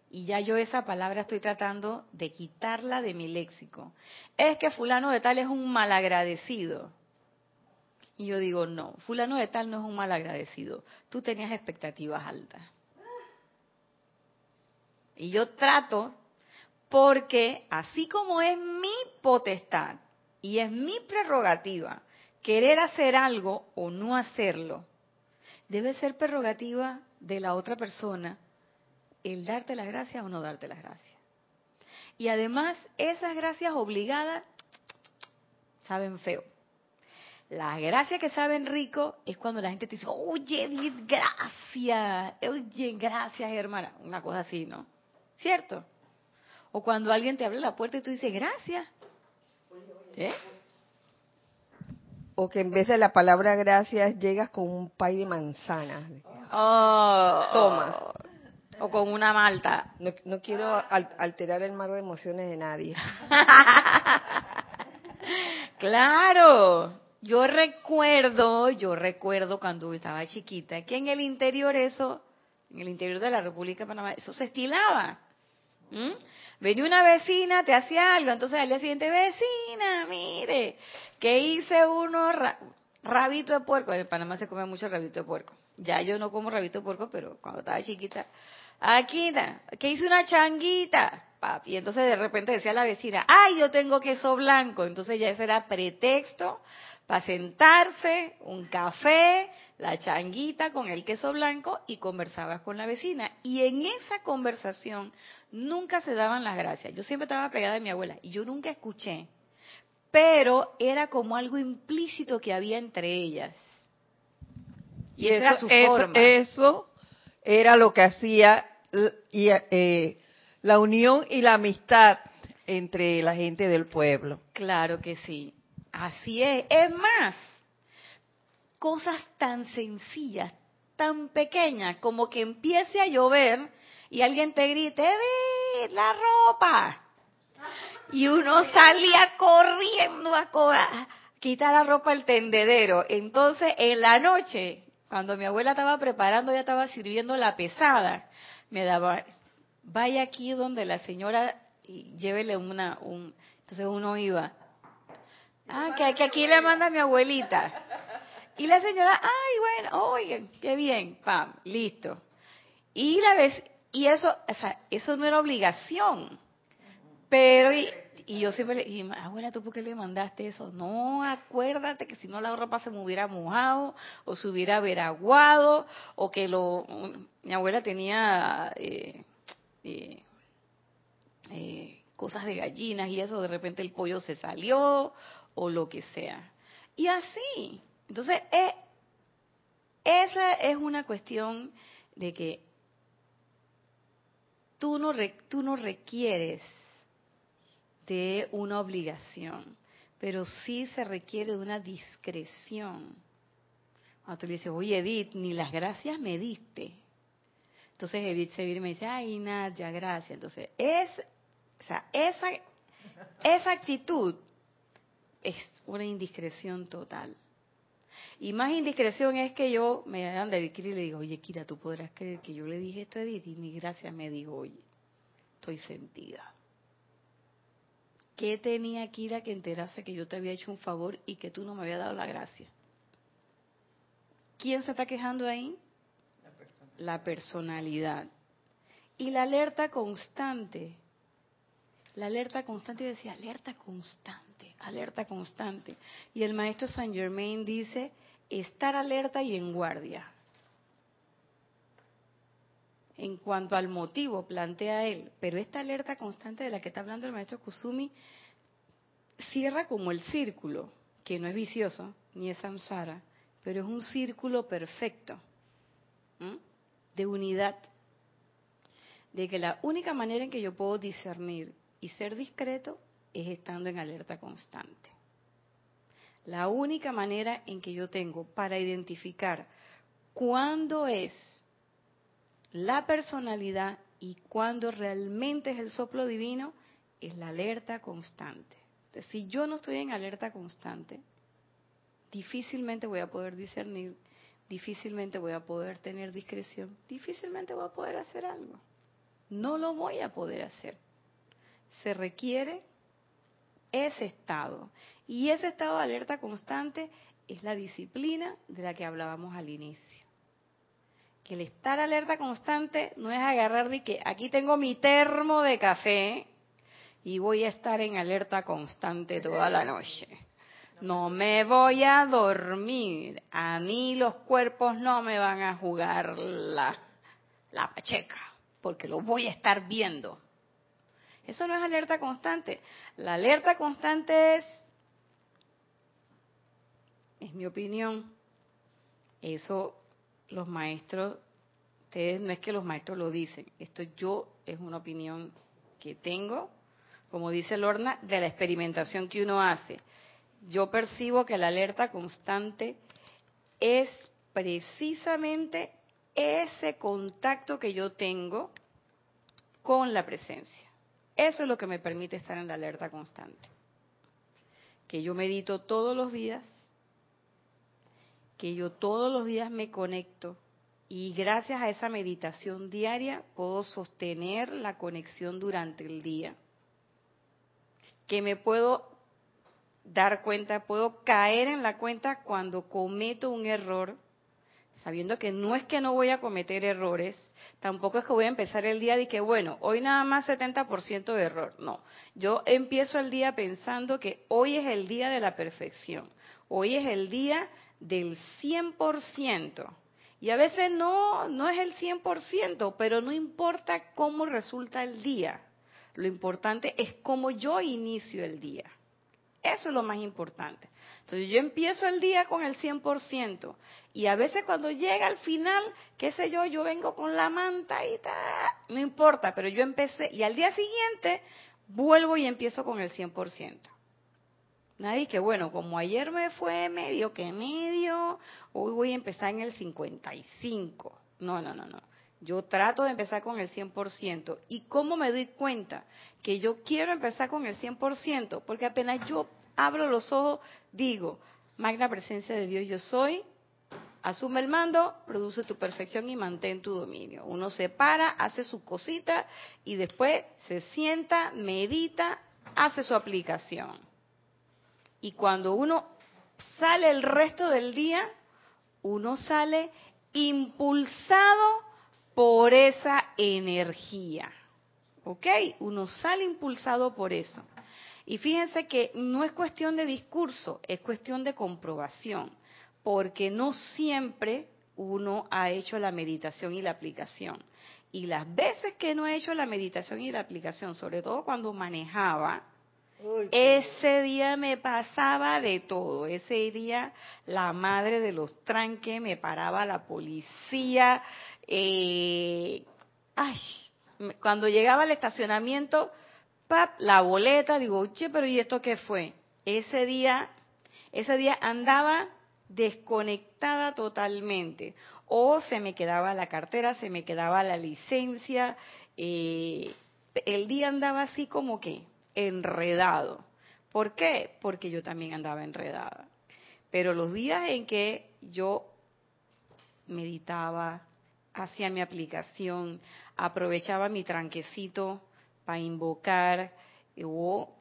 y ya yo esa palabra estoy tratando de quitarla de mi léxico. Es que fulano de tal es un malagradecido. Y yo digo, no, fulano de tal no es un mal agradecido. Tú tenías expectativas altas. Y yo trato, porque así como es mi potestad y es mi prerrogativa querer hacer algo o no hacerlo, debe ser prerrogativa de la otra persona el darte las gracias o no darte las gracias. Y además, esas gracias obligadas *tsk* saben feo. Las gracias que saben rico es cuando la gente te dice, oye, gracias, oye, gracias, hermana. Una cosa así, ¿no? ¿Cierto? O cuando alguien te abre la puerta y tú dices, gracias. ¿Eh? O que en vez de la palabra gracias llegas con un pay de manzana. Oh, Toma. O con una malta. No, no quiero alterar el mar de emociones de nadie. *laughs* claro. Yo recuerdo, yo recuerdo cuando estaba chiquita, que en el interior eso, en el interior de la República de Panamá, eso se estilaba. Venía una vecina, te hacía algo, entonces al día siguiente, vecina, mire, que hice uno rabito de puerco. En Panamá se come mucho rabito de puerco. Ya yo no como rabito de puerco, pero cuando estaba chiquita, aquí, que hice una changuita. Y entonces de repente decía la vecina, ay, yo tengo queso blanco. Entonces ya ese era pretexto para sentarse, un café, la changuita con el queso blanco y conversabas con la vecina. Y en esa conversación nunca se daban las gracias. Yo siempre estaba pegada a mi abuela y yo nunca escuché, pero era como algo implícito que había entre ellas. Y, eso, era su forma. Eso era lo que hacía eh, la unión y la amistad entre la gente del pueblo. Claro que sí. Así es. Es más, cosas tan sencillas, tan pequeñas, como que empiece a llover y alguien te grite, Edith, la ropa. Y uno salía corriendo a quitar la ropa al tendedero. Entonces, en la noche, cuando mi abuela estaba preparando, ya estaba sirviendo la pesada, me daba, vaya aquí donde la señora y llévele una, un, entonces uno iba, ah, que, que aquí le manda mi abuelita. Y la señora, ay, bueno, oigan, qué bien, pam, listo. Y la vez, y eso, o sea, eso no era obligación. Pero, y, y yo siempre le dije, abuela, ¿tú por qué le mandaste eso? No, acuérdate que si no la ropa se me hubiera mojado, o se hubiera veraguado, o que lo... Mi abuela tenía eh, eh, eh, cosas de gallinas y eso, de repente el pollo se salió, o lo que sea. Y así. Entonces, esa es una cuestión de que tú no, tú no requieres de una obligación, pero sí se requiere de una discreción. Cuando tú le dices, oye Edith, ni las gracias me diste. Entonces Edith se viene y me dice, ay Nadia, gracias. Entonces, es, o sea, esa, esa actitud es una indiscreción total. Y más indiscreción es que yo me ande de Kira y le digo, oye Kira, tú podrás creer que yo le dije esto a Edith y ni gracias me dijo, oye, estoy sentida. ¿Qué tenía Kira que enterase que yo te había hecho un favor y que tú no me habías dado la gracia? ¿Quién se está quejando ahí? La personalidad. La personalidad. Y la alerta constante. La alerta constante decía, alerta constante, alerta constante. Y el maestro Saint Germain dice, estar alerta y en guardia. En cuanto al motivo, plantea él, pero esta alerta constante de la que está hablando el maestro Kusumi cierra como el círculo, que no es vicioso, ni es samsara, pero es un círculo perfecto de unidad. De que la única manera en que yo puedo discernir y ser discreto es estando en alerta constante. La única manera en que yo tengo para identificar cuándo es la personalidad y cuándo realmente es el soplo divino es la alerta constante. Entonces, si yo no estoy en alerta constante, difícilmente voy a poder discernir, difícilmente voy a poder tener discreción, difícilmente voy a poder hacer algo. No lo voy a poder hacer. Se requiere ese estado. Y ese estado de alerta constante es la disciplina de la que hablábamos al inicio. Que el estar alerta constante no es agarrar de que aquí tengo mi termo de café y voy a estar en alerta constante toda la noche. No me voy a dormir. A mí los cuerpos no me van a jugar la, la pacheca, porque lo voy a estar viendo. Eso no es alerta constante. La alerta constante es, es mi opinión, eso los maestros, ustedes no es que los maestros lo dicen, esto yo es una opinión que tengo, como dice Lorna, de la experimentación que uno hace. Yo percibo que la alerta constante es precisamente ese contacto que yo tengo con la presencia. Eso es lo que me permite estar en la alerta constante. Que yo medito todos los días que yo todos los días me conecto y gracias a esa meditación diaria puedo sostener la conexión durante el día. Que me puedo dar cuenta, puedo caer en la cuenta cuando cometo un error, sabiendo que no es que no voy a cometer errores, tampoco es que voy a empezar el día de que, bueno, hoy nada más 70% de error. No, yo empiezo el día pensando que hoy es el día de la perfección, hoy es el día del 100%. Y a veces no, no es el 100%, pero no importa cómo resulta el día. Lo importante es cómo yo inicio el día. Eso es lo más importante. Entonces yo empiezo el día con el 100% y a veces cuando llega al final, qué sé yo, yo vengo con la manta y tal, no importa, pero yo empecé y al día siguiente vuelvo y empiezo con el 100%. Nadie que, bueno, como ayer me fue medio que medio, hoy voy a empezar en el 55. No, no, no, no. Yo trato de empezar con el 100%. ¿Y cómo me doy cuenta que yo quiero empezar con el 100%? Porque apenas yo abro los ojos, digo, magna presencia de Dios yo soy, asume el mando, produce tu perfección y mantén tu dominio. Uno se para, hace su cosita y después se sienta, medita, hace su aplicación. Y cuando uno sale el resto del día, uno sale impulsado por esa energía. ¿Ok? Uno sale impulsado por eso. Y fíjense que no es cuestión de discurso, es cuestión de comprobación, porque no siempre uno ha hecho la meditación y la aplicación. Y las veces que no he hecho la meditación y la aplicación, sobre todo cuando manejaba, ese día me pasaba de todo. Ese día la madre de los tranques me paraba la policía. Eh, ay, cuando llegaba al estacionamiento, pap, la boleta, digo, oye, pero ¿y esto qué fue? Ese día, ese día andaba desconectada totalmente. O se me quedaba la cartera, se me quedaba la licencia. Eh, el día andaba así como que enredado. ¿Por qué? Porque yo también andaba enredada. Pero los días en que yo meditaba, hacía mi aplicación, aprovechaba mi tranquecito para invocar, o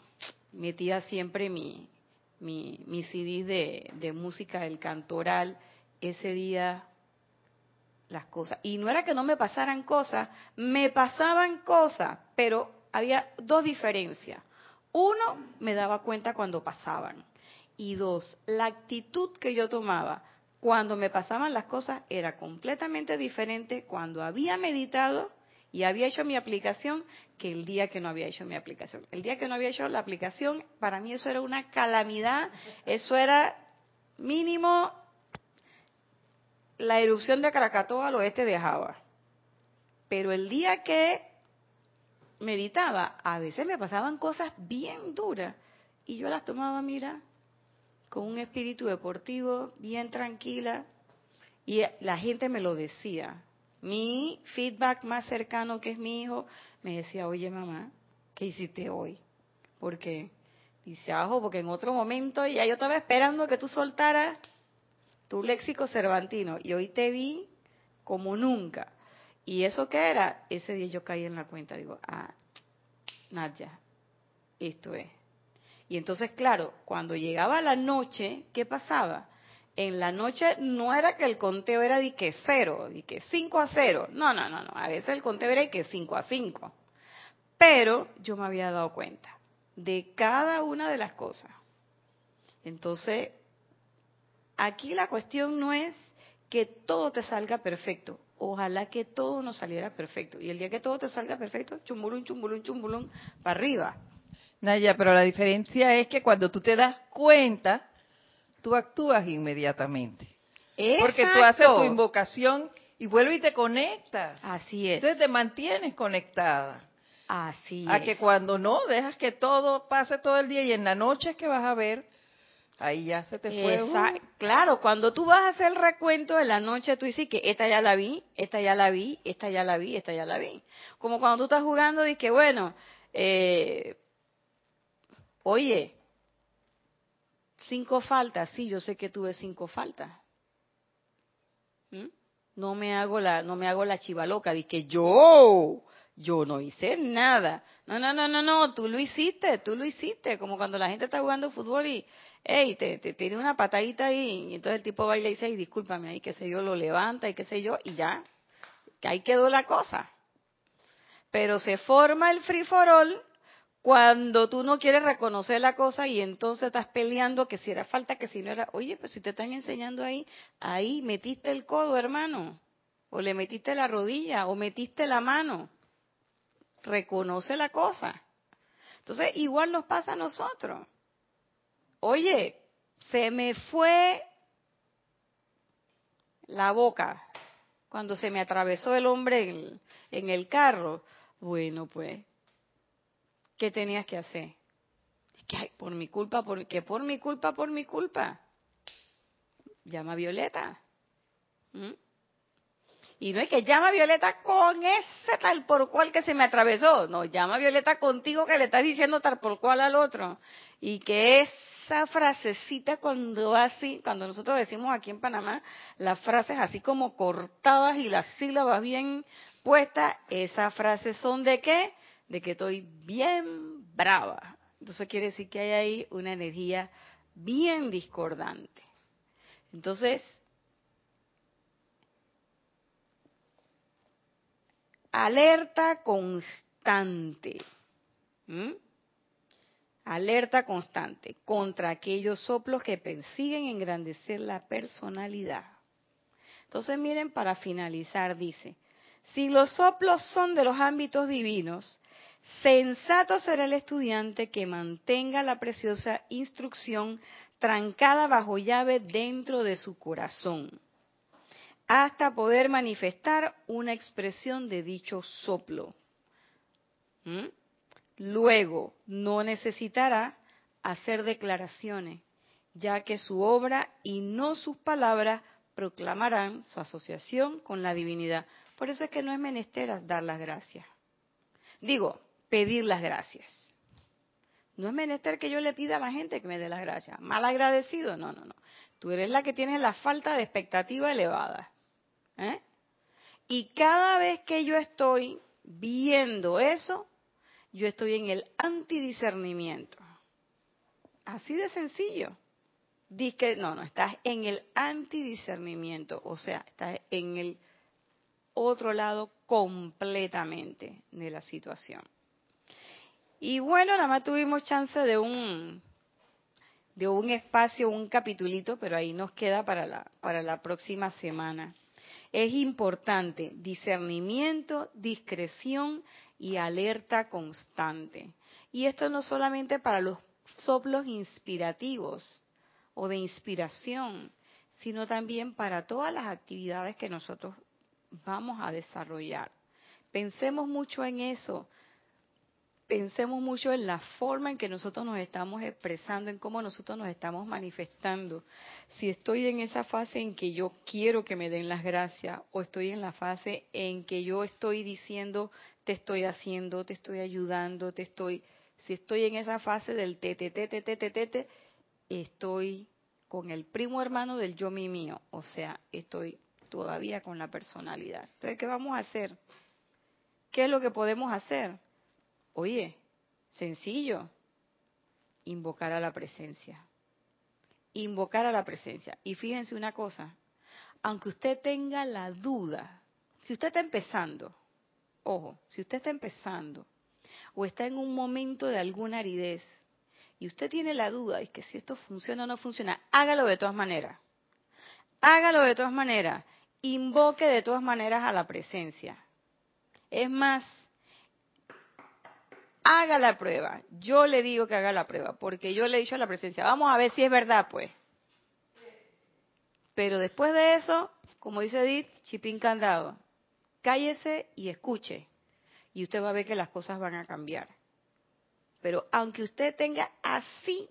metía siempre mi, mi, mi CD de, de música del cantoral, ese día las cosas. Y no era que no me pasaran cosas, me pasaban cosas, pero había dos diferencias. Uno, me daba cuenta cuando pasaban. Y dos, la actitud que yo tomaba cuando me pasaban las cosas era completamente diferente cuando había meditado y había hecho mi aplicación que el día que no había hecho mi aplicación. El día que no había hecho la aplicación, para mí eso era una calamidad, eso era mínimo la erupción de Krakatoa al oeste de Java. Pero el día que meditaba, a veces me pasaban cosas bien duras y yo las tomaba, mira, con un espíritu deportivo, bien tranquila, y la gente me lo decía. Mi feedback más cercano, que es mi hijo, me decía, oye mamá, ¿qué hiciste hoy? Porque dice, ajo, porque en otro momento ya yo estaba esperando que tú soltaras tu léxico cervantino y hoy te vi como nunca. ¿Y eso qué era? Ese día yo caí en la cuenta, digo, ah, Nadia, esto es. Y entonces, claro, cuando llegaba la noche, ¿qué pasaba? En la noche no era que el conteo era de que cero, de que 5 a 0. No, no, no, no. A veces el conteo era de que 5 a 5. Pero yo me había dado cuenta de cada una de las cosas. Entonces, aquí la cuestión no es que todo te salga perfecto. Ojalá que todo nos saliera perfecto. Y el día que todo te salga perfecto, chumbulún, chumbulún, chumbulún, para arriba. Naya, pero la diferencia es que cuando tú te das cuenta, tú actúas inmediatamente. Porque tú haces tu invocación y vuelves y te conectas. Así es. Entonces te mantienes conectada. Así es. A que cuando no, dejas que todo pase todo el día y en la noche es que vas a ver Ahí ya se te fue. Uh. Claro, cuando tú vas a hacer el recuento de la noche, tú dices que esta ya la vi, esta ya la vi, esta ya la vi, esta ya la vi. Como cuando tú estás jugando y que, bueno, eh, oye, cinco faltas, sí, yo sé que tuve cinco faltas. No me hago la, no me hago la chiva loca, de que yo, yo no hice nada. No, no, no, no, no, tú lo hiciste, tú lo hiciste, como cuando la gente está jugando fútbol y, hey, te, te tiene una patadita ahí, y entonces el tipo baila y dice, hey, discúlpame, ahí qué sé yo, lo levanta y qué sé yo, y ya, que ahí quedó la cosa. Pero se forma el free for all cuando tú no quieres reconocer la cosa y entonces estás peleando que si era falta, que si no era, oye, pues si te están enseñando ahí, ahí metiste el codo, hermano, o le metiste la rodilla, o metiste la mano. Reconoce la cosa. Entonces, igual nos pasa a nosotros. Oye, se me fue la boca cuando se me atravesó el hombre en, en el carro. Bueno, pues ¿qué tenías que hacer? Que por mi culpa, por, que por mi culpa, por mi culpa. Llama Violeta. ¿Mm? Y no es que llama Violeta con ese tal por cual que se me atravesó. No, llama Violeta contigo que le estás diciendo tal por cual al otro. Y que esa frasecita cuando así, cuando nosotros decimos aquí en Panamá, las frases así como cortadas y las sílabas bien puestas, esas frases son de qué? De que estoy bien brava. Entonces quiere decir que hay ahí una energía bien discordante. Entonces, alerta constante. Alerta constante contra aquellos soplos que persiguen engrandecer la personalidad. Entonces miren, para finalizar, dice, si los soplos son de los ámbitos divinos, Sensato será el estudiante que mantenga la preciosa instrucción trancada bajo llave dentro de su corazón, hasta poder manifestar una expresión de dicho soplo. ¿Mm? Luego, no necesitará hacer declaraciones, ya que su obra y no sus palabras proclamarán su asociación con la divinidad. Por eso es que no es menester dar las gracias. Digo, pedir las gracias. No es menester que yo le pida a la gente que me dé las gracias. Mal agradecido, no, no, no. Tú eres la que tienes la falta de expectativa elevada. ¿eh? Y cada vez que yo estoy viendo eso, yo estoy en el antidiscernimiento. Así de sencillo. Dice que no, no, estás en el antidiscernimiento, o sea, estás en el otro lado completamente de la situación. Y bueno, nada más tuvimos chance de un de un espacio, un capitulito, pero ahí nos queda para la para la próxima semana. Es importante discernimiento, discreción y alerta constante. Y esto no solamente para los soplos inspirativos o de inspiración, sino también para todas las actividades que nosotros vamos a desarrollar. Pensemos mucho en eso pensemos mucho en la forma en que nosotros nos estamos expresando, en cómo nosotros nos estamos manifestando. Si estoy en esa fase en que yo quiero que me den las gracias o estoy en la fase en que yo estoy diciendo, te estoy haciendo, te estoy ayudando, te estoy... Si estoy en esa fase del te, te, te, te, te, te, te, estoy con el primo hermano del yo mi mío. O sea, estoy todavía con la personalidad. Entonces, ¿qué vamos a hacer? ¿Qué es lo que podemos hacer? Oye, sencillo, invocar a la presencia. Invocar a la presencia. Y fíjense una cosa, aunque usted tenga la duda, si usted está empezando, ojo, si usted está empezando o está en un momento de alguna aridez y usted tiene la duda de que si esto funciona o no funciona, hágalo de todas maneras. Hágalo de todas maneras. Invoque de todas maneras a la presencia. Es más, haga la prueba. Yo le digo que haga la prueba, porque yo le he dicho a la presencia, vamos a ver si es verdad, pues. Pero después de eso, como dice Edith, chipín candado, cállese y escuche. Y usted va a ver que las cosas van a cambiar. Pero aunque usted tenga así,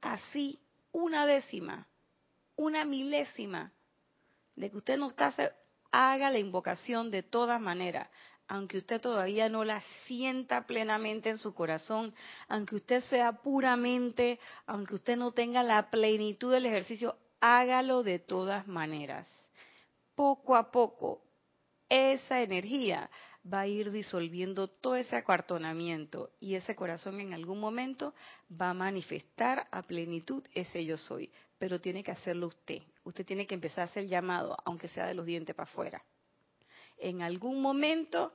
así, una décima, una milésima de que usted no está, haga la invocación de todas maneras aunque usted todavía no la sienta plenamente en su corazón, aunque usted sea puramente, aunque usted no tenga la plenitud del ejercicio, hágalo de todas maneras. poco a poco esa energía va a ir disolviendo todo ese acuartonamiento y ese corazón en algún momento va a manifestar a plenitud ese yo soy. Pero tiene que hacerlo usted. Usted tiene que empezar a hacer llamado, aunque sea de los dientes para afuera. En algún momento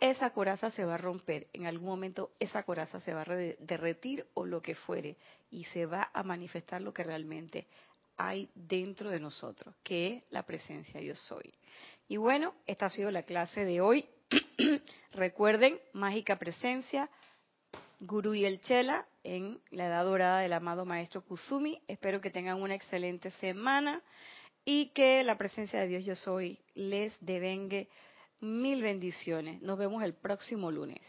esa coraza se va a romper, en algún momento esa coraza se va a derretir o lo que fuere y se va a manifestar lo que realmente hay dentro de nosotros, que es la presencia yo soy. Y bueno, esta ha sido la clase de hoy. *clears throat* Recuerden, mágica presencia, Guru y el Chela en la edad dorada del amado maestro Kusumi. Espero que tengan una excelente semana y que la presencia de Dios yo soy les devengue mil bendiciones. Nos vemos el próximo lunes.